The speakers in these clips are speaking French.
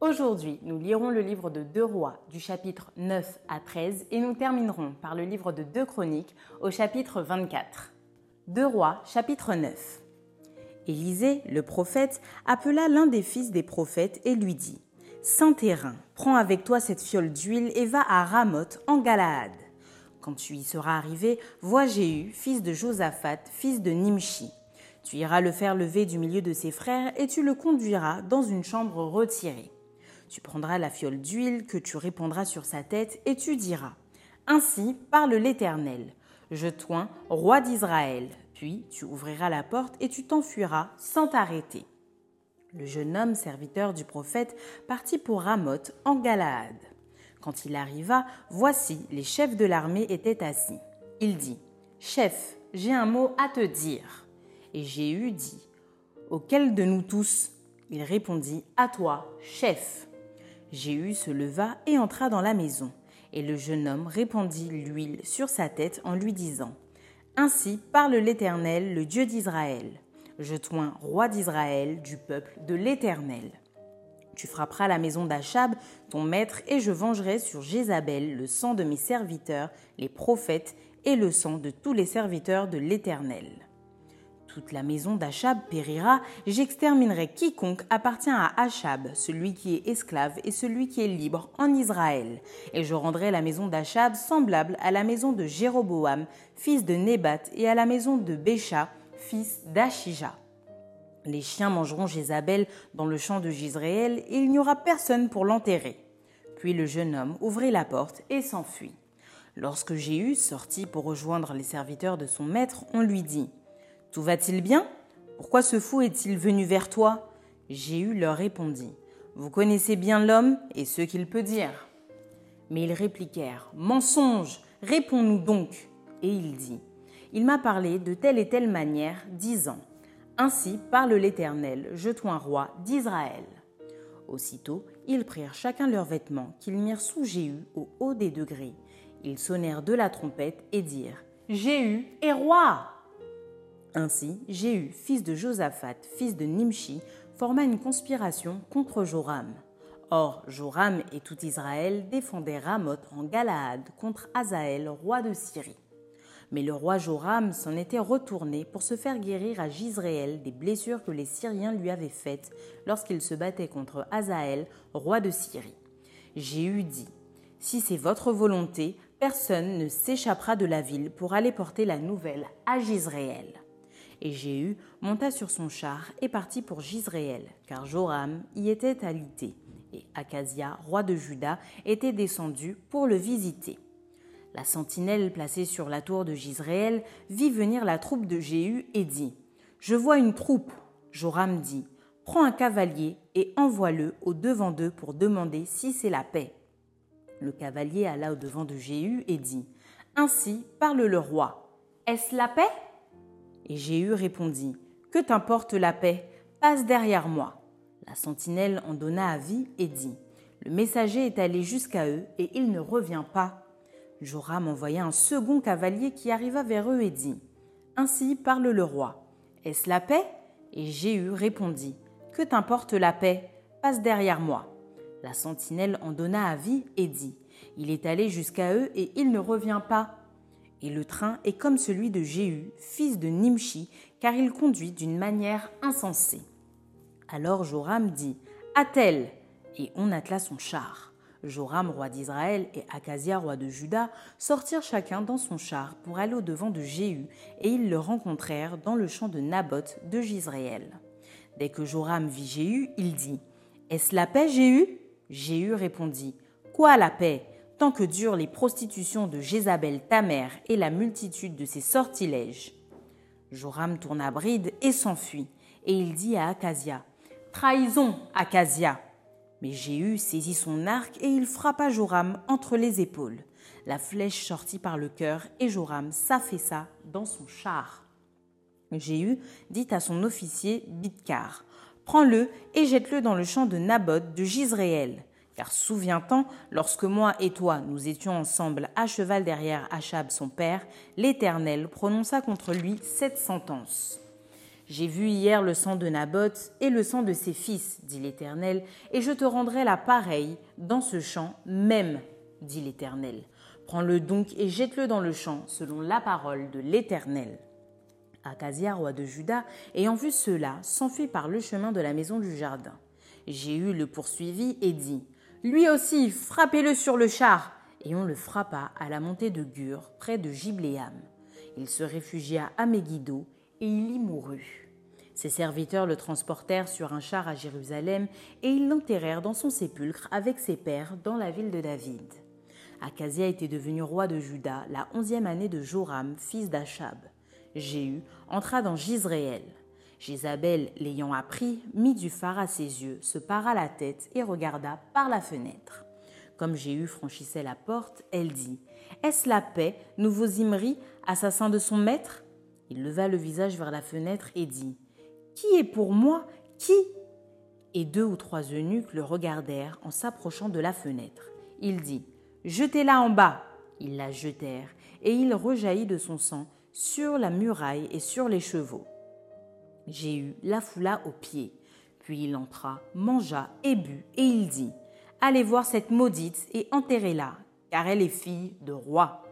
Aujourd'hui, nous lirons le livre de Deux Rois du chapitre 9 à 13 et nous terminerons par le livre de Deux Chroniques au chapitre 24. Deux Rois, chapitre 9. Élisée, le prophète, appela l'un des fils des prophètes et lui dit Saint-Terrain, prends avec toi cette fiole d'huile et va à Ramoth en Galaad. Quand tu y seras arrivé, vois Jéhu, fils de Josaphat, fils de Nimshi. Tu iras le faire lever du milieu de ses frères et tu le conduiras dans une chambre retirée. Tu prendras la fiole d'huile que tu répandras sur sa tête et tu diras Ainsi parle l'Éternel, je toins, roi d'Israël. Puis tu ouvriras la porte et tu t'enfuiras sans t'arrêter. Le jeune homme, serviteur du prophète, partit pour Ramoth en Galaad. Quand il arriva, voici, les chefs de l'armée étaient assis. Il dit Chef, j'ai un mot à te dire. Et Jéhu dit Auquel de nous tous Il répondit À toi, chef. Jéhu se leva et entra dans la maison. Et le jeune homme répandit l'huile sur sa tête en lui disant Ainsi parle l'Éternel, le Dieu d'Israël. Je toins roi d'Israël, du peuple de l'Éternel. Tu frapperas la maison d'Achab, ton maître, et je vengerai sur Jézabel le sang de mes serviteurs, les prophètes, et le sang de tous les serviteurs de l'Éternel. Toute la maison d'Achab périra, j'exterminerai quiconque appartient à Achab, celui qui est esclave et celui qui est libre en Israël. Et je rendrai la maison d'Achab semblable à la maison de Jéroboam, fils de Nébat, et à la maison de Bécha, fils d'Achija. Les chiens mangeront Jézabel dans le champ de Gisraël, et il n'y aura personne pour l'enterrer. Puis le jeune homme ouvrit la porte et s'enfuit. Lorsque Jéhu sortit pour rejoindre les serviteurs de son maître, on lui dit tout va-t-il bien? Pourquoi ce fou est-il venu vers toi? Jéhu leur répondit. Vous connaissez bien l'homme et ce qu'il peut dire. Mais ils répliquèrent. Mensonge! Réponds-nous donc! Et il dit. Il m'a parlé de telle et telle manière, disant. Ainsi parle l'Éternel, je un roi d'Israël. Aussitôt, ils prirent chacun leurs vêtements qu'ils mirent sous Jéhu au haut des degrés. Ils sonnèrent de la trompette et dirent. Jéhu est roi ainsi, Jéhu, fils de Josaphat, fils de Nimshi, forma une conspiration contre Joram. Or, Joram et tout Israël défendaient Ramoth en Galaad contre Azaël, roi de Syrie. Mais le roi Joram s'en était retourné pour se faire guérir à Gisraël des blessures que les Syriens lui avaient faites lorsqu'il se battait contre Azaël, roi de Syrie. Jéhu dit Si c'est votre volonté, personne ne s'échappera de la ville pour aller porter la nouvelle à Gisraël. Et Jéhu monta sur son char et partit pour Gisréel, car Joram y était alité, et Acasia, roi de Juda, était descendu pour le visiter. La sentinelle placée sur la tour de Gisréel vit venir la troupe de Jéhu et dit Je vois une troupe. Joram dit Prends un cavalier et envoie-le au devant d'eux pour demander si c'est la paix. Le cavalier alla au devant de Jéhu et dit Ainsi parle le roi. Est-ce la paix? Et Jéhu répondit Que t'importe la paix Passe derrière moi. La sentinelle en donna avis et dit Le messager est allé jusqu'à eux et il ne revient pas. Joram envoya un second cavalier qui arriva vers eux et dit Ainsi parle le roi. Est-ce la paix Et Jéhu répondit Que t'importe la paix Passe derrière moi. La sentinelle en donna avis et dit Il est allé jusqu'à eux et il ne revient pas. Et le train est comme celui de Jéhu, fils de Nimshi, car il conduit d'une manière insensée. Alors Joram dit Attelle Et on attela son char. Joram, roi d'Israël, et Akazia, roi de Juda, sortirent chacun dans son char pour aller au-devant de Jéhu, et ils le rencontrèrent dans le champ de Naboth de Gisraël. Dès que Joram vit Jéhu, il dit Est-ce la paix, Jéhu Jéhu répondit Quoi la paix? Tant que durent les prostitutions de Jézabel ta mère et la multitude de ses sortilèges. Joram tourna bride et s'enfuit, et il dit à Acasia Trahison, Acasia Mais Jéhu saisit son arc et il frappa Joram entre les épaules. La flèche sortit par le cœur et Joram s'affaissa dans son char. Jéhu dit à son officier Bidkar Prends-le et jette-le dans le champ de Naboth de Gisréel. Car souviens-t'en, lorsque moi et toi nous étions ensemble à cheval derrière Achab son père, l'Éternel prononça contre lui cette sentence. J'ai vu hier le sang de Naboth et le sang de ses fils, dit l'Éternel, et je te rendrai la pareille dans ce champ même, dit l'Éternel. Prends-le donc et jette-le dans le champ, selon la parole de l'Éternel. Acasia, roi de Juda, ayant vu cela, s'enfuit par le chemin de la maison du jardin. Jéhu le poursuivit et dit lui aussi, frappez-le sur le char. Et on le frappa à la montée de Gur, près de Gibléam. Il se réfugia à Megiddo, et il y mourut. Ses serviteurs le transportèrent sur un char à Jérusalem, et ils l'enterrèrent dans son sépulcre avec ses pères dans la ville de David. Acasia était devenu roi de Juda la onzième année de Joram, fils d'Achab. Jéhu entra dans Gisréel. Jézabel, l'ayant appris, mit du phare à ses yeux, se para la tête et regarda par la fenêtre. Comme Jéhu franchissait la porte, elle dit Est-ce la paix, nouveau Zimri, assassin de son maître? Il leva le visage vers la fenêtre et dit Qui est pour moi? Qui? Et deux ou trois eunuques le regardèrent en s'approchant de la fenêtre. Il dit Jetez-la en bas Ils la jetèrent, et il rejaillit de son sang sur la muraille et sur les chevaux. Jéhu la foula aux pieds. Puis il entra, mangea et but, et il dit Allez voir cette maudite et enterrez-la, car elle est fille de roi.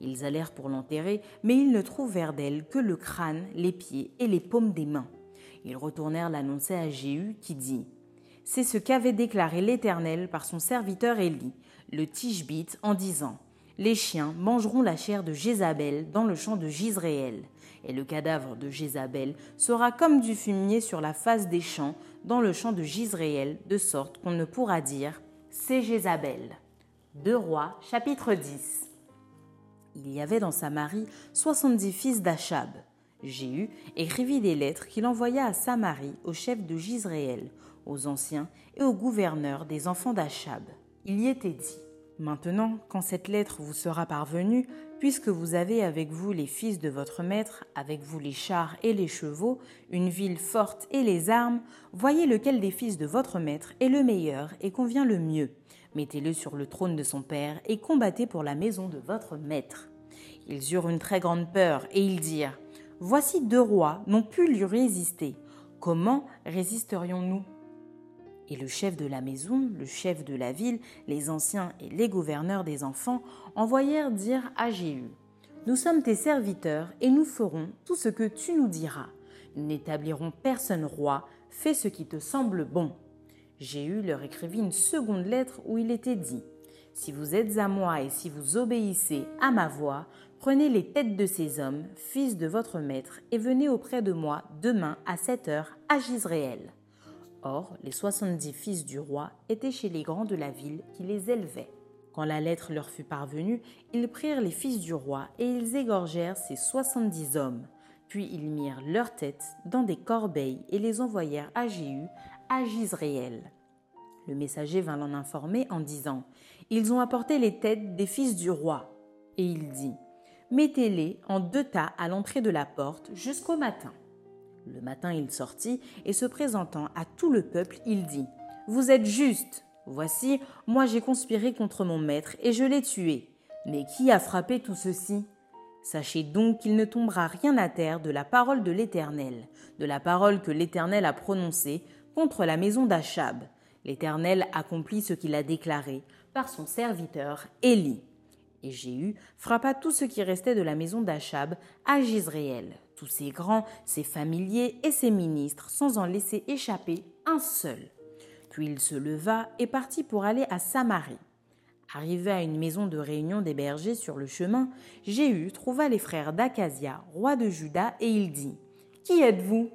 Ils allèrent pour l'enterrer, mais ils ne trouvèrent d'elle que le crâne, les pieds et les paumes des mains. Ils retournèrent l'annoncer à Jéhu, qui dit C'est ce qu'avait déclaré l'Éternel par son serviteur Élie, le Tishbite, en disant Les chiens mangeront la chair de Jézabel dans le champ de Gisréel et le cadavre de Jézabel sera comme du fumier sur la face des champs dans le champ de Gisréel, de sorte qu'on ne pourra dire C'est Jézabel. 2 Rois, chapitre 10. Il y avait dans Samarie soixante-dix fils d'Achab. Jéhu écrivit des lettres qu'il envoya à Samarie au chef de Gisréel, aux anciens et aux gouverneurs des enfants d'Achab. Il y était dit Maintenant, quand cette lettre vous sera parvenue, puisque vous avez avec vous les fils de votre maître, avec vous les chars et les chevaux, une ville forte et les armes, voyez lequel des fils de votre maître est le meilleur et convient le mieux. Mettez-le sur le trône de son père et combattez pour la maison de votre maître. Ils eurent une très grande peur et ils dirent Voici deux rois n'ont pu lui résister. Comment résisterions-nous et le chef de la maison, le chef de la ville, les anciens et les gouverneurs des enfants envoyèrent dire à Jéhu Nous sommes tes serviteurs et nous ferons tout ce que tu nous diras. Nous n'établirons personne roi, fais ce qui te semble bon. Jéhu leur écrivit une seconde lettre où il était dit Si vous êtes à moi et si vous obéissez à ma voix, prenez les têtes de ces hommes, fils de votre maître, et venez auprès de moi demain à cette heure à Gisréel. Or, les soixante-dix fils du roi étaient chez les grands de la ville qui les élevaient. Quand la lettre leur fut parvenue, ils prirent les fils du roi et ils égorgèrent ces soixante-dix hommes. Puis ils mirent leurs têtes dans des corbeilles et les envoyèrent à Jéhu, à Gisréel. Le messager vint l'en informer en disant Ils ont apporté les têtes des fils du roi. Et il dit Mettez-les en deux tas à l'entrée de la porte jusqu'au matin. Le matin il sortit, et se présentant à tout le peuple, il dit Vous êtes juste. Voici, moi j'ai conspiré contre mon maître, et je l'ai tué. Mais qui a frappé tout ceci? Sachez donc qu'il ne tombera rien à terre de la parole de l'Éternel, de la parole que l'Éternel a prononcée contre la maison d'Achab. L'Éternel accomplit ce qu'il a déclaré. par son serviteur Élie. Et Jéhu frappa tout ce qui restait de la maison d'Achab à Gisréel, tous ses grands, ses familiers et ses ministres, sans en laisser échapper un seul. Puis il se leva et partit pour aller à Samarie. Arrivé à une maison de réunion des bergers sur le chemin, Jéhu trouva les frères d'Acasia, roi de Juda, et il dit Qui êtes-vous?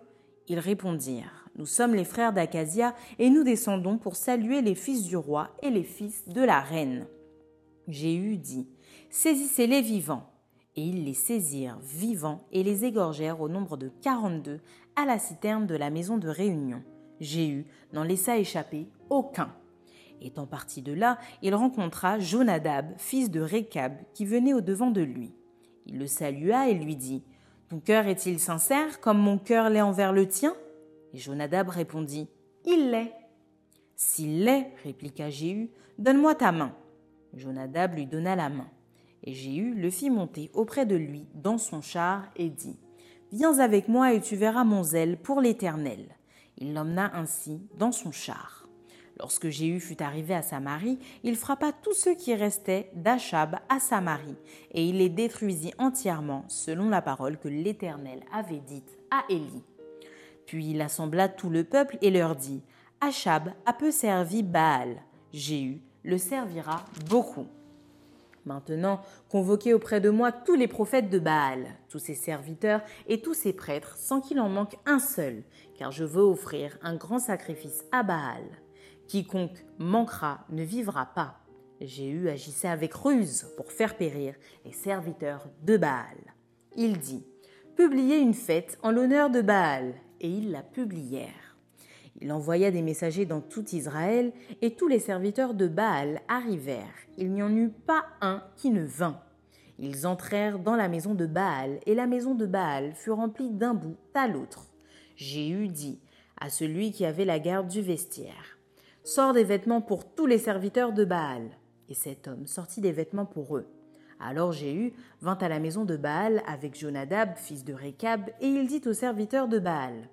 Ils répondirent Nous sommes les frères d'Acasia, et nous descendons pour saluer les fils du roi et les fils de la reine. Jéhu dit Saisissez-les vivants. Et ils les saisirent vivants et les égorgèrent au nombre de quarante-deux à la citerne de la maison de réunion. Jéhu n'en laissa échapper aucun. Étant parti de là, il rencontra Jonadab, fils de Récab, qui venait au devant de lui. Il le salua et lui dit Ton cœur est-il sincère comme mon cœur l'est envers le tien? Et Jonadab répondit Il l'est. S'il l'est, répliqua Jéhu, donne-moi ta main. Jonadab lui donna la main. Et Jéhu le fit monter auprès de lui dans son char et dit Viens avec moi et tu verras mon zèle pour l'Éternel. Il l'emmena ainsi dans son char. Lorsque Jéhu fut arrivé à Samarie, il frappa tous ceux qui restaient d'Achab à Samarie, et il les détruisit entièrement, selon la parole que l'Éternel avait dite à Élie. Puis il assembla tout le peuple et leur dit Achab a peu servi Baal, Jéhu le servira beaucoup. Maintenant, convoquez auprès de moi tous les prophètes de Baal, tous ses serviteurs et tous ses prêtres, sans qu'il en manque un seul, car je veux offrir un grand sacrifice à Baal. Quiconque manquera ne vivra pas. Jéhu agissait avec ruse pour faire périr les serviteurs de Baal. Il dit Publiez une fête en l'honneur de Baal, et ils la publièrent. Il envoya des messagers dans tout Israël, et tous les serviteurs de Baal arrivèrent. Il n'y en eut pas un qui ne vint. Ils entrèrent dans la maison de Baal, et la maison de Baal fut remplie d'un bout à l'autre. Jéhu dit à celui qui avait la garde du vestiaire Sors des vêtements pour tous les serviteurs de Baal. Et cet homme sortit des vêtements pour eux. Alors Jéhu vint à la maison de Baal avec Jonadab, fils de Récab, et il dit aux serviteurs de Baal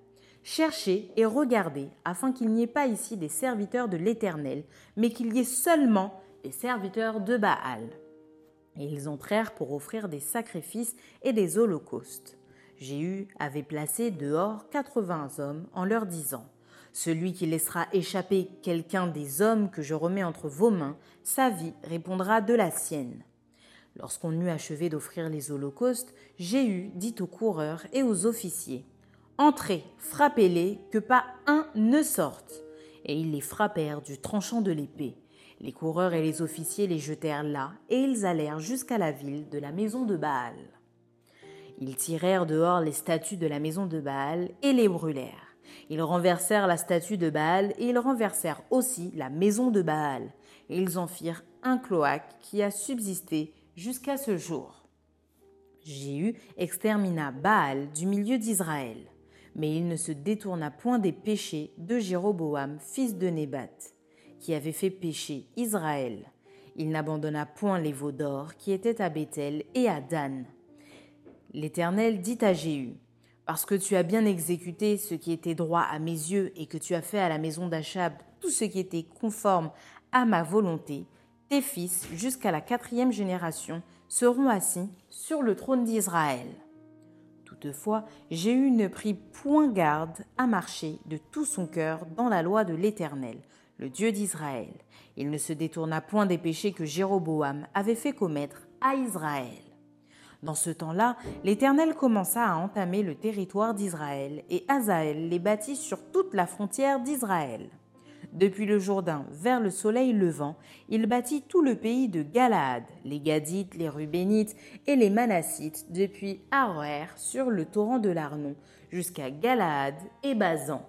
Cherchez et regardez, afin qu'il n'y ait pas ici des serviteurs de l'Éternel, mais qu'il y ait seulement des serviteurs de Baal. Et ils entrèrent pour offrir des sacrifices et des holocaustes. Jéhu avait placé dehors quatre-vingts hommes en leur disant Celui qui laissera échapper quelqu'un des hommes que je remets entre vos mains, sa vie répondra de la sienne. Lorsqu'on eut achevé d'offrir les holocaustes, Jéhu dit aux coureurs et aux officiers Entrez, frappez-les, que pas un ne sorte. Et ils les frappèrent du tranchant de l'épée. Les coureurs et les officiers les jetèrent là, et ils allèrent jusqu'à la ville de la maison de Baal. Ils tirèrent dehors les statues de la maison de Baal et les brûlèrent. Ils renversèrent la statue de Baal et ils renversèrent aussi la maison de Baal. Et ils en firent un cloaque qui a subsisté jusqu'à ce jour. Jéhu extermina Baal du milieu d'Israël mais il ne se détourna point des péchés de Jéroboam, fils de Nébat, qui avait fait pécher Israël. Il n'abandonna point les veaux d'or qui étaient à Béthel et à Dan. L'Éternel dit à Jéhu, Parce que tu as bien exécuté ce qui était droit à mes yeux et que tu as fait à la maison d'Achab tout ce qui était conforme à ma volonté, tes fils, jusqu'à la quatrième génération, seront assis sur le trône d'Israël. Toutefois, Jéhu ne prit point garde à marcher de tout son cœur dans la loi de l'Éternel, le Dieu d'Israël. Il ne se détourna point des péchés que Jéroboam avait fait commettre à Israël. Dans ce temps-là, l'Éternel commença à entamer le territoire d'Israël, et Azaël les bâtit sur toute la frontière d'Israël. Depuis le Jourdain vers le soleil levant, il bâtit tout le pays de Galaad, les Gadites, les Rubénites et les Manassites, depuis Aroer sur le torrent de l'Arnon, jusqu'à Galaad et Bazan.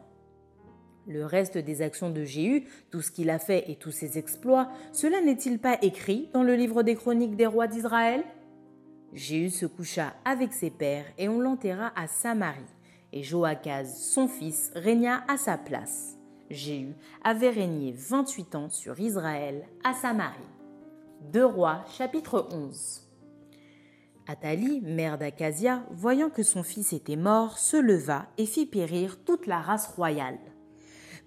Le reste des actions de Jéhu, tout ce qu'il a fait et tous ses exploits, cela n'est-il pas écrit dans le livre des chroniques des rois d'Israël? Jéhu se coucha avec ses pères et on l'enterra à Samarie, et Joachaz, son fils, régna à sa place. Jéhu avait régné 28 ans sur Israël à Samarie. Deux rois, chapitre 11. Athalie, mère d'Acasia, voyant que son fils était mort, se leva et fit périr toute la race royale.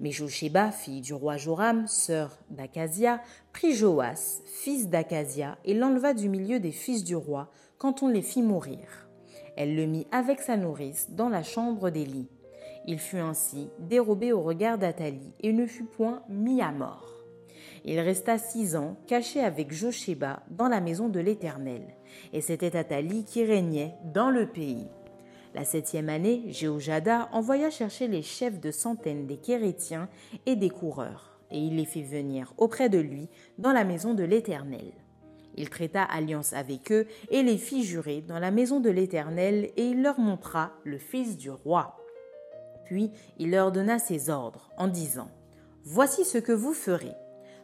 Mais Josheba, fille du roi Joram, sœur d'Acasia, prit Joas, fils d'Acasia, et l'enleva du milieu des fils du roi quand on les fit mourir. Elle le mit avec sa nourrice dans la chambre d'Élie. Il fut ainsi dérobé au regard d'Athalie et ne fut point mis à mort. Il resta six ans caché avec Josheba dans la maison de l'Éternel, et c'était Athalie qui régnait dans le pays. La septième année, Jéhojada envoya chercher les chefs de centaines des Kérétiens et des coureurs, et il les fit venir auprès de lui dans la maison de l'Éternel. Il traita alliance avec eux et les fit jurer dans la maison de l'Éternel, et il leur montra le fils du roi. Puis il leur donna ses ordres en disant Voici ce que vous ferez.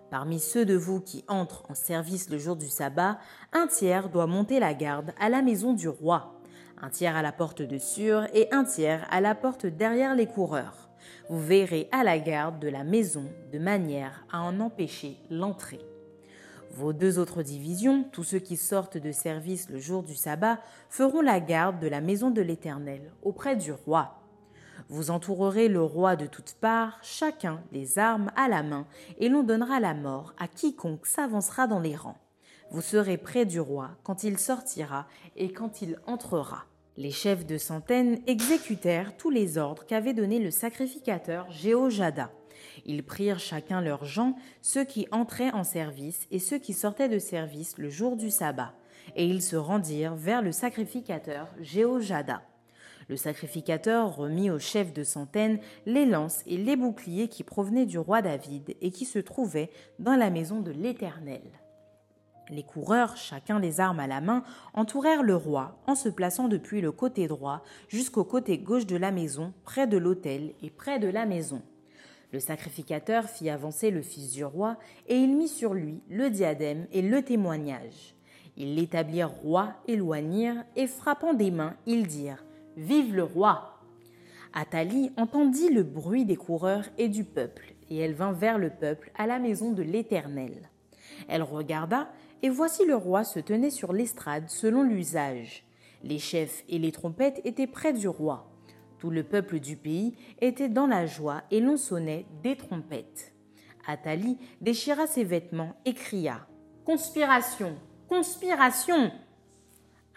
Parmi ceux de vous qui entrent en service le jour du sabbat, un tiers doit monter la garde à la maison du roi un tiers à la porte de Sûre et un tiers à la porte derrière les coureurs. Vous verrez à la garde de la maison de manière à en empêcher l'entrée. Vos deux autres divisions, tous ceux qui sortent de service le jour du sabbat, feront la garde de la maison de l'Éternel auprès du roi. Vous entourerez le roi de toutes parts, chacun les armes à la main, et l'on donnera la mort à quiconque s'avancera dans les rangs. Vous serez près du roi quand il sortira et quand il entrera. Les chefs de centaines exécutèrent tous les ordres qu'avait donnés le sacrificateur Jéhojada. Ils prirent chacun leurs gens, ceux qui entraient en service et ceux qui sortaient de service le jour du sabbat, et ils se rendirent vers le sacrificateur Jéhojada. Le sacrificateur remit aux chefs de centaines les lances et les boucliers qui provenaient du roi David et qui se trouvaient dans la maison de l'Éternel. Les coureurs, chacun des armes à la main, entourèrent le roi en se plaçant depuis le côté droit jusqu'au côté gauche de la maison, près de l'autel et près de la maison. Le sacrificateur fit avancer le fils du roi, et il mit sur lui le diadème et le témoignage. Ils l'établirent roi, éloignirent, et frappant des mains, ils dirent Vive le roi Athalie entendit le bruit des coureurs et du peuple, et elle vint vers le peuple à la maison de l'Éternel. Elle regarda, et voici le roi se tenait sur l'estrade selon l'usage. Les chefs et les trompettes étaient près du roi. Tout le peuple du pays était dans la joie et l'on sonnait des trompettes. Athalie déchira ses vêtements et cria Conspiration Conspiration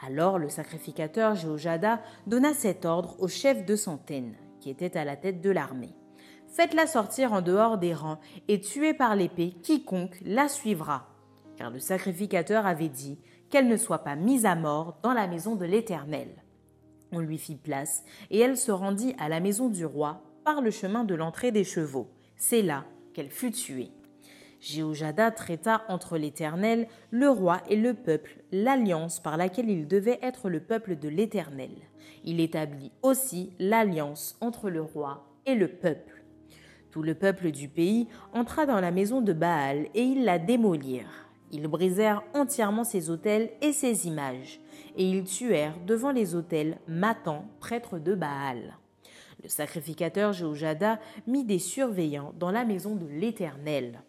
Alors le sacrificateur Jéhojada donna cet ordre au chef de centaines, qui était à la tête de l'armée. Faites-la sortir en dehors des rangs et tuez par l'épée quiconque la suivra car le sacrificateur avait dit qu'elle ne soit pas mise à mort dans la maison de l'Éternel. On lui fit place, et elle se rendit à la maison du roi par le chemin de l'entrée des chevaux. C'est là qu'elle fut tuée. Jéhojada traita entre l'Éternel, le roi et le peuple l'alliance par laquelle il devait être le peuple de l'Éternel. Il établit aussi l'alliance entre le roi et le peuple. Tout le peuple du pays entra dans la maison de Baal et ils la démolirent. Ils brisèrent entièrement ses autels et ses images, et ils tuèrent devant les autels Matan, prêtre de Baal. Le sacrificateur Jéhojada mit des surveillants dans la maison de l'Éternel.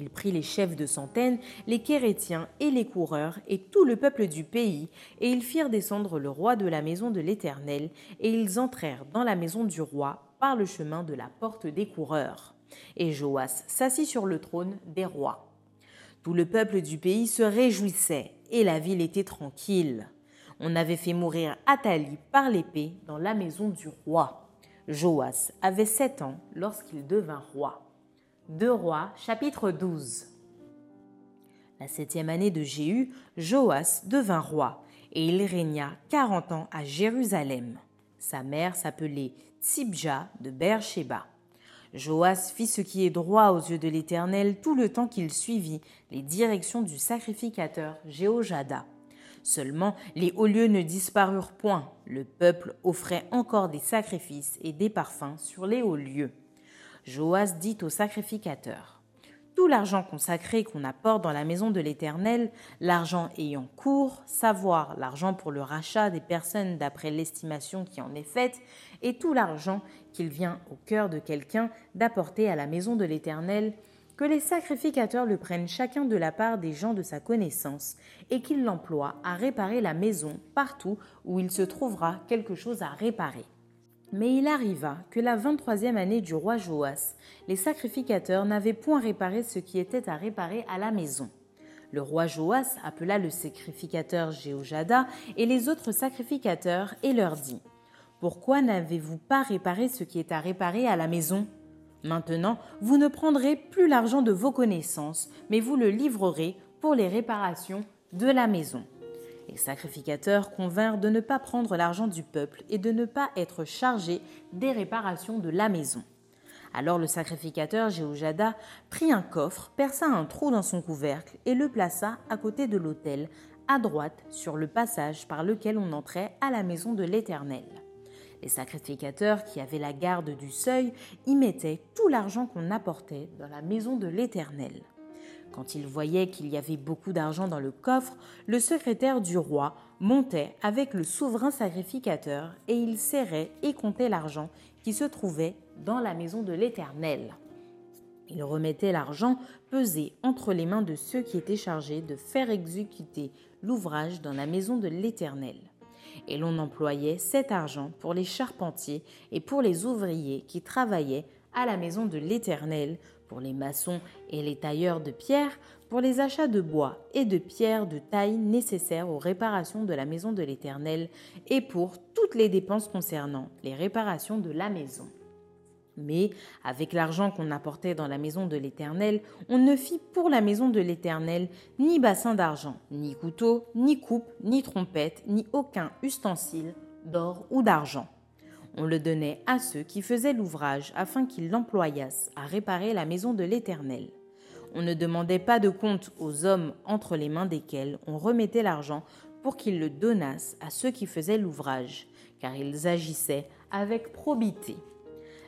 Il prit les chefs de centaines, les Kérétiens et les coureurs, et tout le peuple du pays, et ils firent descendre le roi de la maison de l'Éternel, et ils entrèrent dans la maison du roi par le chemin de la porte des coureurs. Et Joas s'assit sur le trône des rois. Tout le peuple du pays se réjouissait et la ville était tranquille. On avait fait mourir Athalie par l'épée dans la maison du roi. Joas avait sept ans lorsqu'il devint roi. Deux rois, chapitre 12. La septième année de Jéhu, Joas devint roi, et il régna quarante ans à Jérusalem. Sa mère s'appelait Tsibja de Beersheba. Joas fit ce qui est droit aux yeux de l'Éternel tout le temps qu'il suivit les directions du sacrificateur Jéhojada. Seulement les hauts lieux ne disparurent point, le peuple offrait encore des sacrifices et des parfums sur les hauts lieux. Joas dit au sacrificateur tout l'argent consacré qu'on apporte dans la maison de l'Éternel, l'argent ayant cours, savoir l'argent pour le rachat des personnes d'après l'estimation qui en est faite, et tout l'argent qu'il vient au cœur de quelqu'un d'apporter à la maison de l'Éternel, que les sacrificateurs le prennent chacun de la part des gens de sa connaissance, et qu'ils l'emploient à réparer la maison partout où il se trouvera quelque chose à réparer. Mais il arriva que la vingt-troisième année du roi Joas, les sacrificateurs n'avaient point réparé ce qui était à réparer à la maison. Le roi Joas appela le sacrificateur Jéhojada et les autres sacrificateurs et leur dit Pourquoi n'avez-vous pas réparé ce qui est à réparer à la maison? Maintenant, vous ne prendrez plus l'argent de vos connaissances, mais vous le livrerez pour les réparations de la maison. Les sacrificateurs convinrent de ne pas prendre l'argent du peuple et de ne pas être chargés des réparations de la maison. Alors le sacrificateur Jéhojada prit un coffre, perça un trou dans son couvercle et le plaça à côté de l'autel, à droite, sur le passage par lequel on entrait à la maison de l'Éternel. Les sacrificateurs qui avaient la garde du seuil y mettaient tout l'argent qu'on apportait dans la maison de l'Éternel. Quand il voyait qu'il y avait beaucoup d'argent dans le coffre, le secrétaire du roi montait avec le souverain sacrificateur et il serrait et comptait l'argent qui se trouvait dans la maison de l'Éternel. Il remettait l'argent pesé entre les mains de ceux qui étaient chargés de faire exécuter l'ouvrage dans la maison de l'Éternel. Et l'on employait cet argent pour les charpentiers et pour les ouvriers qui travaillaient à la maison de l'Éternel pour les maçons et les tailleurs de pierre, pour les achats de bois et de pierre de taille nécessaires aux réparations de la maison de l'Éternel, et pour toutes les dépenses concernant les réparations de la maison. Mais avec l'argent qu'on apportait dans la maison de l'Éternel, on ne fit pour la maison de l'Éternel ni bassin d'argent, ni couteau, ni coupe, ni trompette, ni aucun ustensile d'or ou d'argent on le donnait à ceux qui faisaient l'ouvrage afin qu'ils l'employassent à réparer la maison de l'Éternel. On ne demandait pas de compte aux hommes entre les mains desquels on remettait l'argent pour qu'ils le donnassent à ceux qui faisaient l'ouvrage, car ils agissaient avec probité.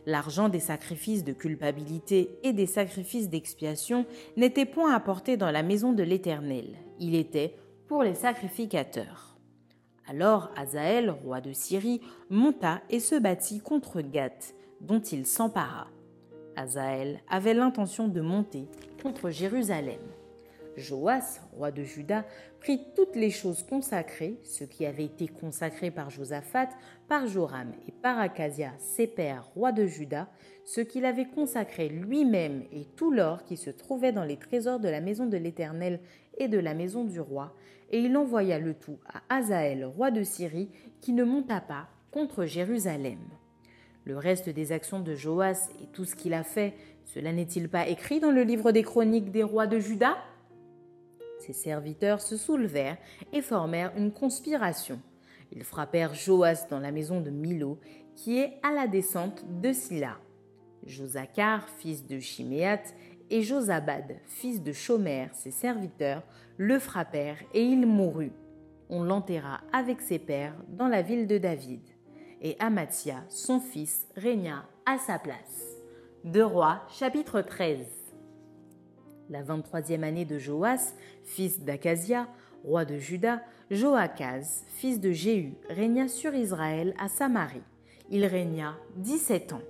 L'argent des sacrifices de culpabilité et des sacrifices d'expiation n'était point apporté dans la maison de l'Éternel, il était pour les sacrificateurs. Alors Azaël, roi de Syrie, monta et se battit contre Gath, dont il s'empara. Azaël avait l'intention de monter contre Jérusalem. Joas, roi de Juda, prit toutes les choses consacrées, ce qui avait été consacré par Josaphat, par Joram et par Acasia, ses pères, rois de Juda, ce qu'il avait consacré lui-même et tout l'or qui se trouvait dans les trésors de la maison de l'Éternel et de la maison du roi, et il envoya le tout à Azaël, roi de Syrie, qui ne monta pas contre Jérusalem. Le reste des actions de Joas et tout ce qu'il a fait, cela n'est-il pas écrit dans le livre des chroniques des rois de Juda? Ses serviteurs se soulevèrent et formèrent une conspiration. Ils frappèrent Joas dans la maison de Milo, qui est à la descente de Silla. Josacar, fils de Chiméat, et Josabad, fils de Shomer, ses serviteurs, le frappèrent et il mourut. On l'enterra avec ses pères dans la ville de David. Et Amatia, son fils, régna à sa place. De Rois, chapitre 13. La 23e année de Joas, fils d'Acasia, roi de Juda, Joachaz, fils de Jéhu, régna sur Israël à Samarie. Il régna dix-sept ans.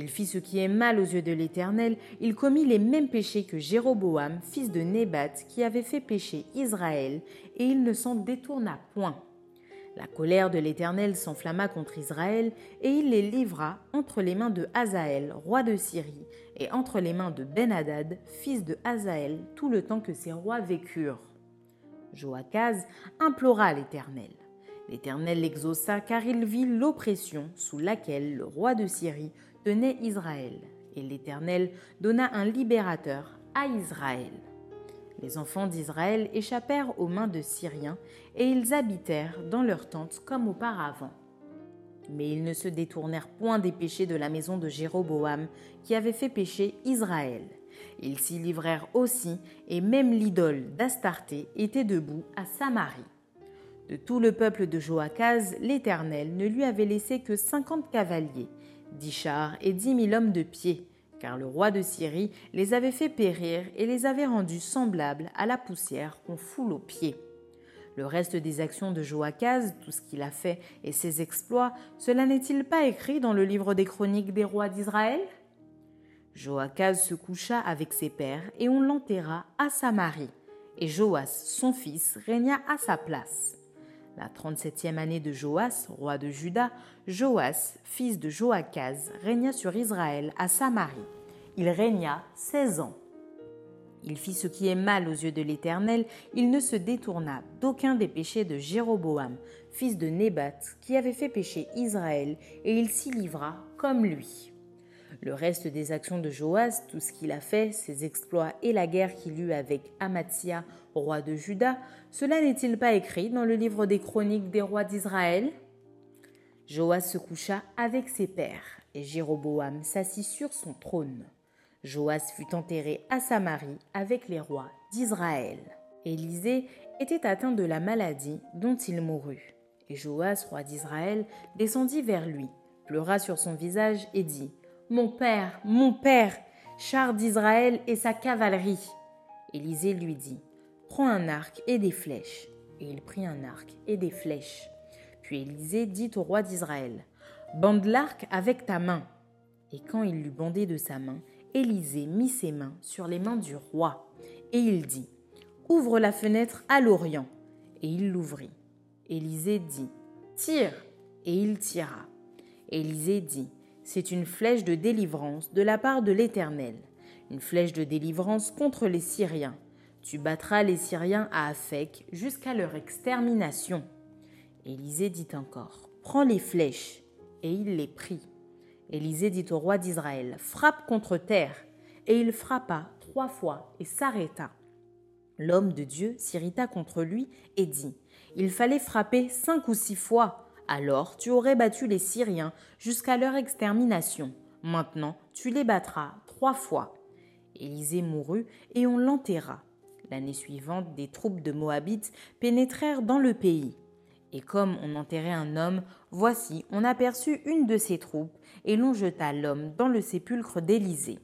Il fit ce qui est mal aux yeux de l'Éternel, il commit les mêmes péchés que Jéroboam, fils de Nébat, qui avait fait pécher Israël, et il ne s'en détourna point. La colère de l'Éternel s'enflamma contre Israël, et il les livra entre les mains de Hazaël, roi de Syrie, et entre les mains de Ben-Hadad, fils de Hazaël, tout le temps que ses rois vécurent. Joachaz implora l'Éternel. L'Éternel l'exauça car il vit l'oppression sous laquelle le roi de Syrie Israël, et l'Éternel donna un libérateur à Israël. Les enfants d'Israël échappèrent aux mains de Syriens, et ils habitèrent dans leurs tentes comme auparavant. Mais ils ne se détournèrent point des péchés de la maison de Jéroboam, qui avait fait pécher Israël. Ils s'y livrèrent aussi, et même l'idole d'Astarté était debout à Samarie. De tout le peuple de Joachaz, l'Éternel ne lui avait laissé que cinquante cavaliers, dix chars et dix mille hommes de pied, car le roi de Syrie les avait fait périr et les avait rendus semblables à la poussière qu'on foule aux pieds. Le reste des actions de Joachaz, tout ce qu'il a fait et ses exploits, cela n'est-il pas écrit dans le livre des chroniques des rois d'Israël? Joachaz se coucha avec ses pères et on l'enterra à Samarie, et Joas, son fils, régna à sa place. La 37e année de Joas, roi de Juda, Joas, fils de Joachaz, régna sur Israël à Samarie. Il régna 16 ans. Il fit ce qui est mal aux yeux de l'Éternel, il ne se détourna d'aucun des péchés de Jéroboam, fils de Nébat, qui avait fait pécher Israël, et il s'y livra comme lui. Le reste des actions de Joas, tout ce qu'il a fait, ses exploits et la guerre qu'il eut avec Amatzia, roi de Juda, cela n'est-il pas écrit dans le livre des chroniques des rois d'Israël? Joas se coucha avec ses pères, et Jéroboam s'assit sur son trône. Joas fut enterré à Samarie avec les rois d'Israël. Élisée était atteint de la maladie dont il mourut. Et Joas, roi d'Israël, descendit vers lui, pleura sur son visage et dit Mon père, mon père, char d'Israël et sa cavalerie. Élisée lui dit Prends un arc et des flèches. Et il prit un arc et des flèches. Puis Élisée dit au roi d'Israël Bande l'arc avec ta main. Et quand il l'eut bandé de sa main, Élisée mit ses mains sur les mains du roi, et il dit Ouvre la fenêtre à l'Orient. Et il l'ouvrit. Élisée dit Tire. Et il tira. Élisée dit C'est une flèche de délivrance de la part de l'Éternel, une flèche de délivrance contre les Syriens. Tu battras les Syriens à Aphek jusqu'à leur extermination. Élisée dit encore Prends les flèches. Et il les prit. Élisée dit au roi d'Israël, Frappe contre terre. Et il frappa trois fois et s'arrêta. L'homme de Dieu s'irrita contre lui et dit, Il fallait frapper cinq ou six fois, alors tu aurais battu les Syriens jusqu'à leur extermination. Maintenant tu les battras trois fois. Élisée mourut et on l'enterra. L'année suivante, des troupes de Moabites pénétrèrent dans le pays. Et comme on enterrait un homme, voici, on aperçut une de ses troupes, et l'on jeta l'homme dans le sépulcre d'Élysée.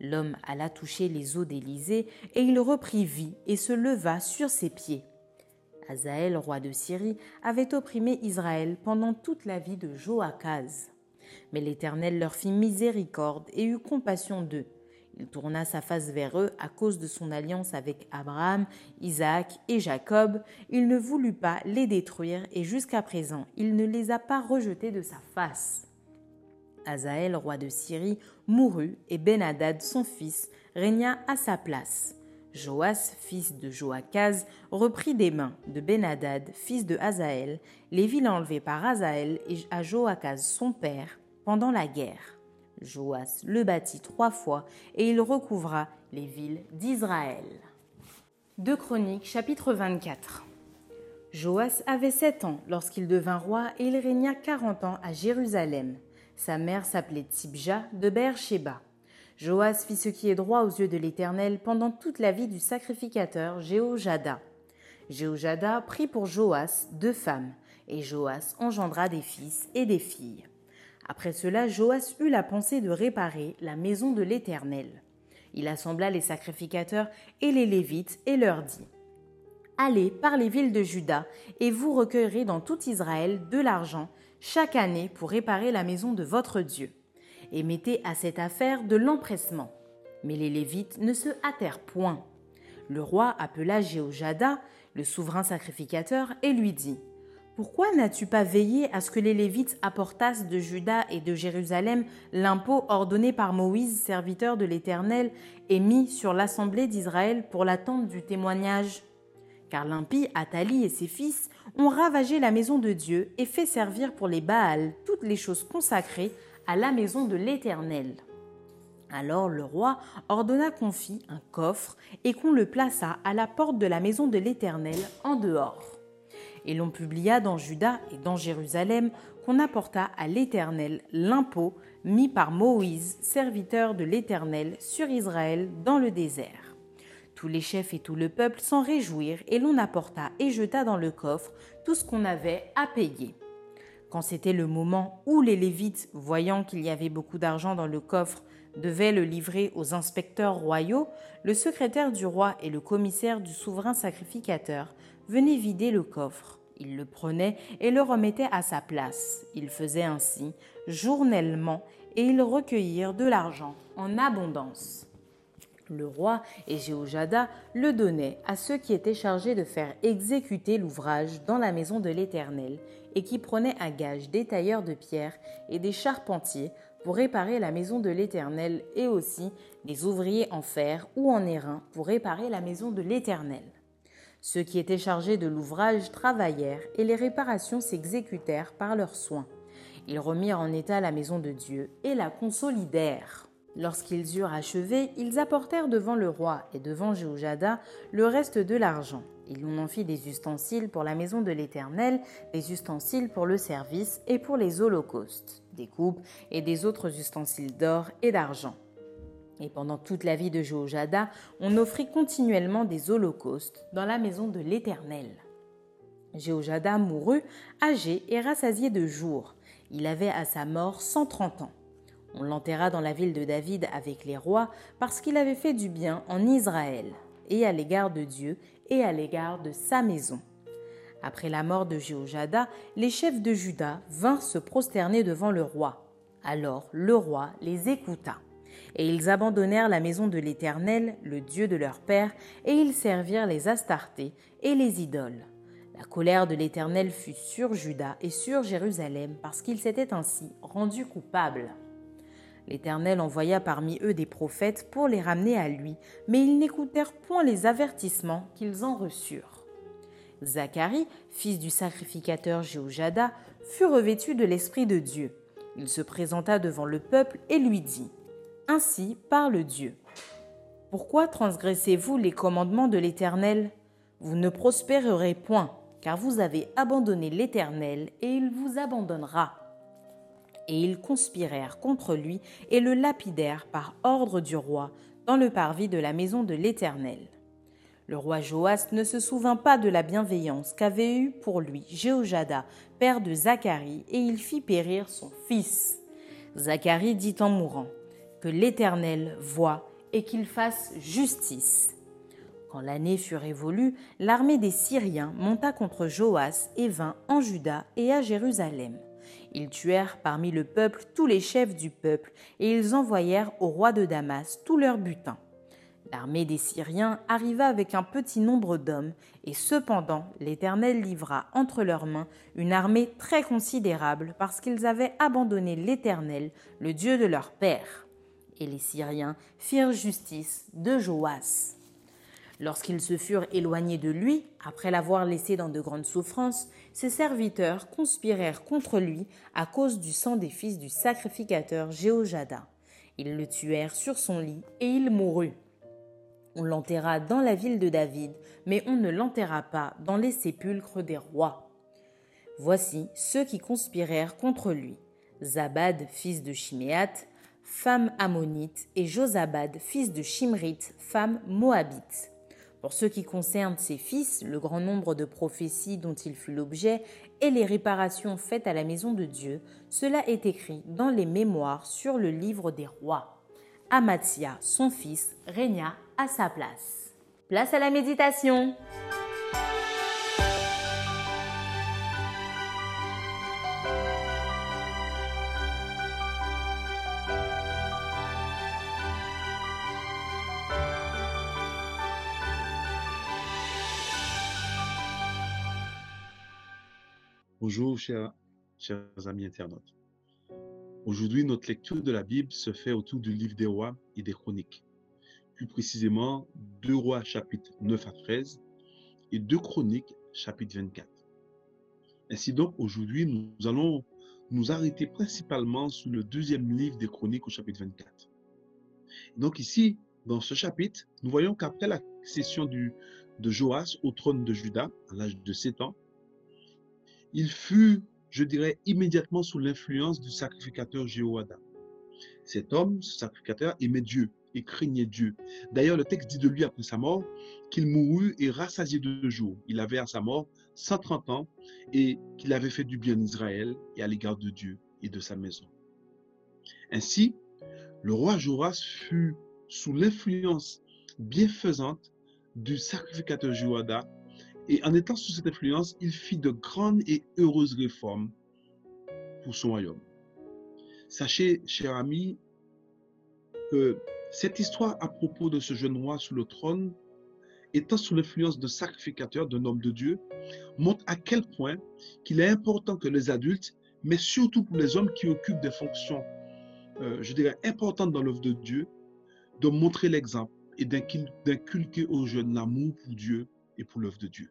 L'homme alla toucher les os d'Élysée, et il reprit vie et se leva sur ses pieds. Azaël, roi de Syrie, avait opprimé Israël pendant toute la vie de Joachaz. Mais l'Éternel leur fit miséricorde et eut compassion d'eux. Il tourna sa face vers eux à cause de son alliance avec Abraham, Isaac et Jacob. Il ne voulut pas les détruire et jusqu'à présent il ne les a pas rejetés de sa face. Azaël, roi de Syrie, mourut et Ben-Hadad, son fils, régna à sa place. Joas, fils de Joachaz, reprit des mains de Ben-Hadad, fils de Azaël, les villes enlevées par Azaël et à Joachaz, son père, pendant la guerre. Joas le bâtit trois fois et il recouvra les villes d'Israël. 2 Chroniques chapitre 24 Joas avait sept ans lorsqu'il devint roi et il régna quarante ans à Jérusalem. Sa mère s'appelait Tibja de Beersheba. Joas fit ce qui est droit aux yeux de l'Éternel pendant toute la vie du sacrificateur Jéhojada. Jéhojada prit pour Joas deux femmes, et Joas engendra des fils et des filles. Après cela, Joas eut la pensée de réparer la maison de l'Éternel. Il assembla les sacrificateurs et les Lévites et leur dit Allez par les villes de Juda, et vous recueillerez dans tout Israël de l'argent chaque année pour réparer la maison de votre Dieu. Et mettez à cette affaire de l'empressement. Mais les Lévites ne se hâtèrent point. Le roi appela Jéhojada, le souverain sacrificateur, et lui dit pourquoi n'as-tu pas veillé à ce que les Lévites apportassent de Juda et de Jérusalem l'impôt ordonné par Moïse, serviteur de l'Éternel, et mis sur l'assemblée d'Israël pour l'attente du témoignage? Car l'impie, Athalie et ses fils ont ravagé la maison de Dieu et fait servir pour les Baals toutes les choses consacrées à la maison de l'Éternel. Alors le roi ordonna qu'on fît un coffre et qu'on le plaça à la porte de la maison de l'Éternel en dehors et l'on publia dans Juda et dans Jérusalem qu'on apporta à l'Éternel l'impôt mis par Moïse, serviteur de l'Éternel, sur Israël dans le désert. Tous les chefs et tout le peuple s'en réjouirent, et l'on apporta et jeta dans le coffre tout ce qu'on avait à payer. Quand c'était le moment où les Lévites, voyant qu'il y avait beaucoup d'argent dans le coffre, devaient le livrer aux inspecteurs royaux, le secrétaire du roi et le commissaire du souverain sacrificateur venaient vider le coffre. Il le prenait et le remettait à sa place. Ils faisaient ainsi journellement et ils recueillirent de l'argent en abondance. Le roi et Jéhojada le donnaient à ceux qui étaient chargés de faire exécuter l'ouvrage dans la maison de l'Éternel et qui prenaient à gage des tailleurs de pierre et des charpentiers pour réparer la maison de l'Éternel et aussi des ouvriers en fer ou en airain pour réparer la maison de l'Éternel. Ceux qui étaient chargés de l'ouvrage travaillèrent et les réparations s'exécutèrent par leurs soins. Ils remirent en état la maison de Dieu et la consolidèrent. Lorsqu'ils eurent achevé, ils apportèrent devant le roi et devant Jéhojada le reste de l'argent. Il en fit des ustensiles pour la maison de l'Éternel, des ustensiles pour le service et pour les holocaustes, des coupes et des autres ustensiles d'or et d'argent. Et pendant toute la vie de Jéhojada, on offrit continuellement des holocaustes dans la maison de l'Éternel. Jéhojada mourut, âgé et rassasié de jours. Il avait à sa mort 130 ans. On l'enterra dans la ville de David avec les rois parce qu'il avait fait du bien en Israël, et à l'égard de Dieu et à l'égard de sa maison. Après la mort de Jéhojada, les chefs de Juda vinrent se prosterner devant le roi. Alors le roi les écouta. Et ils abandonnèrent la maison de l'Éternel, le Dieu de leur père, et ils servirent les Astartés et les idoles. La colère de l'Éternel fut sur Juda et sur Jérusalem parce qu'ils s'étaient ainsi rendus coupables. L'Éternel envoya parmi eux des prophètes pour les ramener à lui, mais ils n'écoutèrent point les avertissements qu'ils en reçurent. Zacharie, fils du sacrificateur Jéhojada, fut revêtu de l'Esprit de Dieu. Il se présenta devant le peuple et lui dit Ainsi parle Dieu. Pourquoi transgressez-vous les commandements de l'Éternel? Vous ne prospérerez point, car vous avez abandonné l'Éternel, et il vous abandonnera et ils conspirèrent contre lui et le lapidèrent par ordre du roi dans le parvis de la maison de l'Éternel. Le roi Joas ne se souvint pas de la bienveillance qu'avait eue pour lui Jéhojada, père de Zacharie, et il fit périr son fils. Zacharie dit en mourant Que l'Éternel voie et qu'il fasse justice. Quand l'année fut révolue, l'armée des Syriens monta contre Joas et vint en Juda et à Jérusalem. Ils tuèrent parmi le peuple tous les chefs du peuple, et ils envoyèrent au roi de Damas tous leurs butins. L'armée des Syriens arriva avec un petit nombre d'hommes, et cependant l'Éternel livra entre leurs mains une armée très considérable, parce qu'ils avaient abandonné l'Éternel, le Dieu de leur père. Et les Syriens firent justice de Joas. Lorsqu'ils se furent éloignés de lui, après l'avoir laissé dans de grandes souffrances, ses serviteurs conspirèrent contre lui à cause du sang des fils du sacrificateur Jéhojada. Ils le tuèrent sur son lit et il mourut. On l'enterra dans la ville de David, mais on ne l'enterra pas dans les sépulcres des rois. Voici ceux qui conspirèrent contre lui. Zabad, fils de Chiméat, femme ammonite, et Josabad, fils de Shimrith, femme moabite. Pour ce qui concerne ses fils, le grand nombre de prophéties dont il fut l'objet et les réparations faites à la maison de Dieu, cela est écrit dans les mémoires sur le livre des rois. Amatia, son fils, régna à sa place. Place à la méditation. Bonjour, chers, amis internautes. Aujourd'hui, notre lecture de la Bible se fait autour du livre des rois et des chroniques. Plus précisément, 2 rois chapitres 9 à 13 et 2 chroniques chapitre 24. Ainsi donc, aujourd'hui, nous allons nous arrêter principalement sur le deuxième livre des chroniques au chapitre 24. donc ici, dans ce chapitre, nous voyons qu'après la cession de Joas au trône de Juda, à l'âge de 7 ans, il fut, je dirais, immédiatement sous l'influence du sacrificateur Jéhoada. Cet homme, ce sacrificateur, aimait Dieu et craignait Dieu. D'ailleurs, le texte dit de lui après sa mort qu'il mourut et rassasié de jours. Il avait à sa mort 130 ans et qu'il avait fait du bien en Israël et à l'égard de Dieu et de sa maison. Ainsi, le roi Joras fut sous l'influence bienfaisante du sacrificateur Jéhoada et en étant sous cette influence, il fit de grandes et heureuses réformes pour son royaume. Sachez, chers amis, que Cette histoire à propos de ce jeune roi sous le trône, étant sous l'influence de sacrificateur, d'un homme de Dieu, montre à quel point qu'il est important que les adultes, mais surtout pour les hommes qui occupent des fonctions, euh, je dirais, importantes dans l'œuvre de Dieu, de montrer l'exemple et d'inculquer aux jeunes l'amour pour Dieu et pour l'œuvre de Dieu.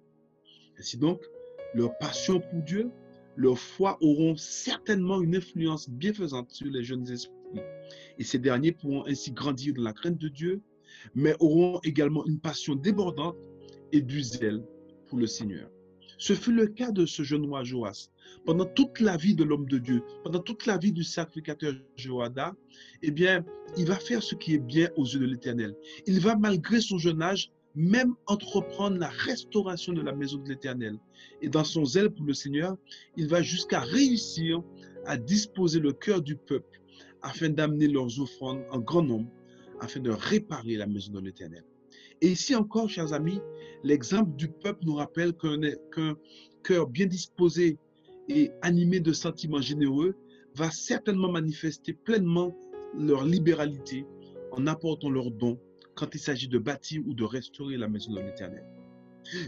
Ainsi donc, leur passion pour Dieu, leur foi auront certainement une influence bienfaisante sur les jeunes esprits. Et ces derniers pourront ainsi grandir dans la crainte de Dieu, mais auront également une passion débordante et du zèle pour le Seigneur. Ce fut le cas de ce jeune roi Joas. Pendant toute la vie de l'homme de Dieu, pendant toute la vie du sacrificateur Joada, eh bien, il va faire ce qui est bien aux yeux de l'Éternel. Il va, malgré son jeune âge, même entreprendre la restauration de la maison de l'Éternel. Et dans son zèle pour le Seigneur, il va jusqu'à réussir à disposer le cœur du peuple afin d'amener leurs offrandes en grand nombre, afin de réparer la maison de l'Éternel. Et ici encore, chers amis, l'exemple du peuple nous rappelle qu'un cœur bien disposé et animé de sentiments généreux va certainement manifester pleinement leur libéralité en apportant leurs dons quand il s'agit de bâtir ou de restaurer la maison de l'Éternel.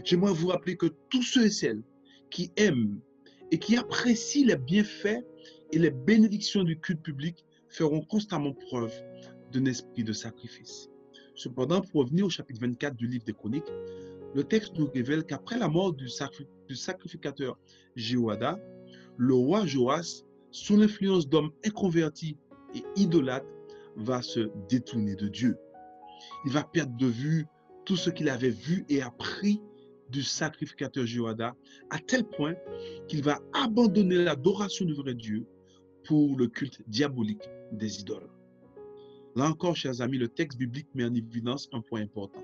J'aimerais vous rappeler que tous ceux et celles qui aiment et qui apprécient les bienfaits et les bénédictions du culte public feront constamment preuve d'un esprit de sacrifice. Cependant, pour revenir au chapitre 24 du livre des Chroniques, le texte nous révèle qu'après la mort du, sacrificateur Jéhoada, le roi Joas, sous l'influence d'hommes inconvertis et idolâtres, va se détourner de Dieu. Il va perdre de vue tout ce qu'il avait vu et appris du sacrificateur Jéhoada, à tel point qu'il va abandonner l'adoration du vrai Dieu pour le culte diabolique des idoles. Là encore, chers amis, le texte biblique met en évidence un point important,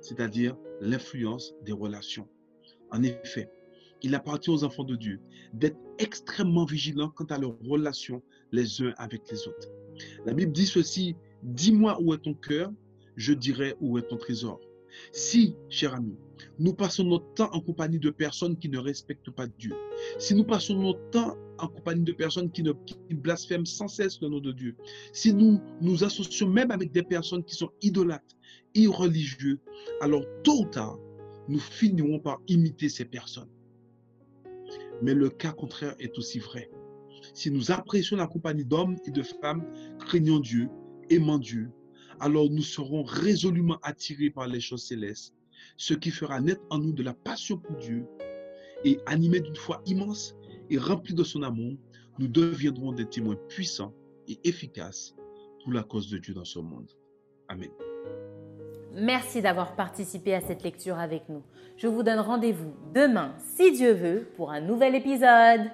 c'est-à-dire l'influence des relations. En effet, il appartient aux enfants de Dieu d'être extrêmement vigilants quant à leurs relations les uns avec les autres. La Bible dit ceci, dis-moi où est ton cœur, je dirai où est ton trésor. Si, cher ami, nous passons notre temps en compagnie de personnes qui ne respectent pas Dieu, si nous passons notre temps en compagnie de personnes qui, blasphèment sans cesse le nom de Dieu, si nous nous associons même avec des personnes qui sont idolâtres, irreligieux, alors tôt ou tard, nous finirons par imiter ces personnes. Mais le cas contraire est aussi vrai. Si nous apprécions la compagnie d'hommes et de femmes craignant Dieu, aimant Dieu, alors nous serons résolument attirés par les choses célestes, ce qui fera naître en nous de la passion pour Dieu et animés d'une foi immense et remplis de son amour, nous deviendrons des témoins puissants et efficaces pour la cause de Dieu dans ce monde. Amen. Merci d'avoir participé à cette lecture avec nous. Je vous donne rendez-vous demain, si Dieu veut, pour un nouvel épisode.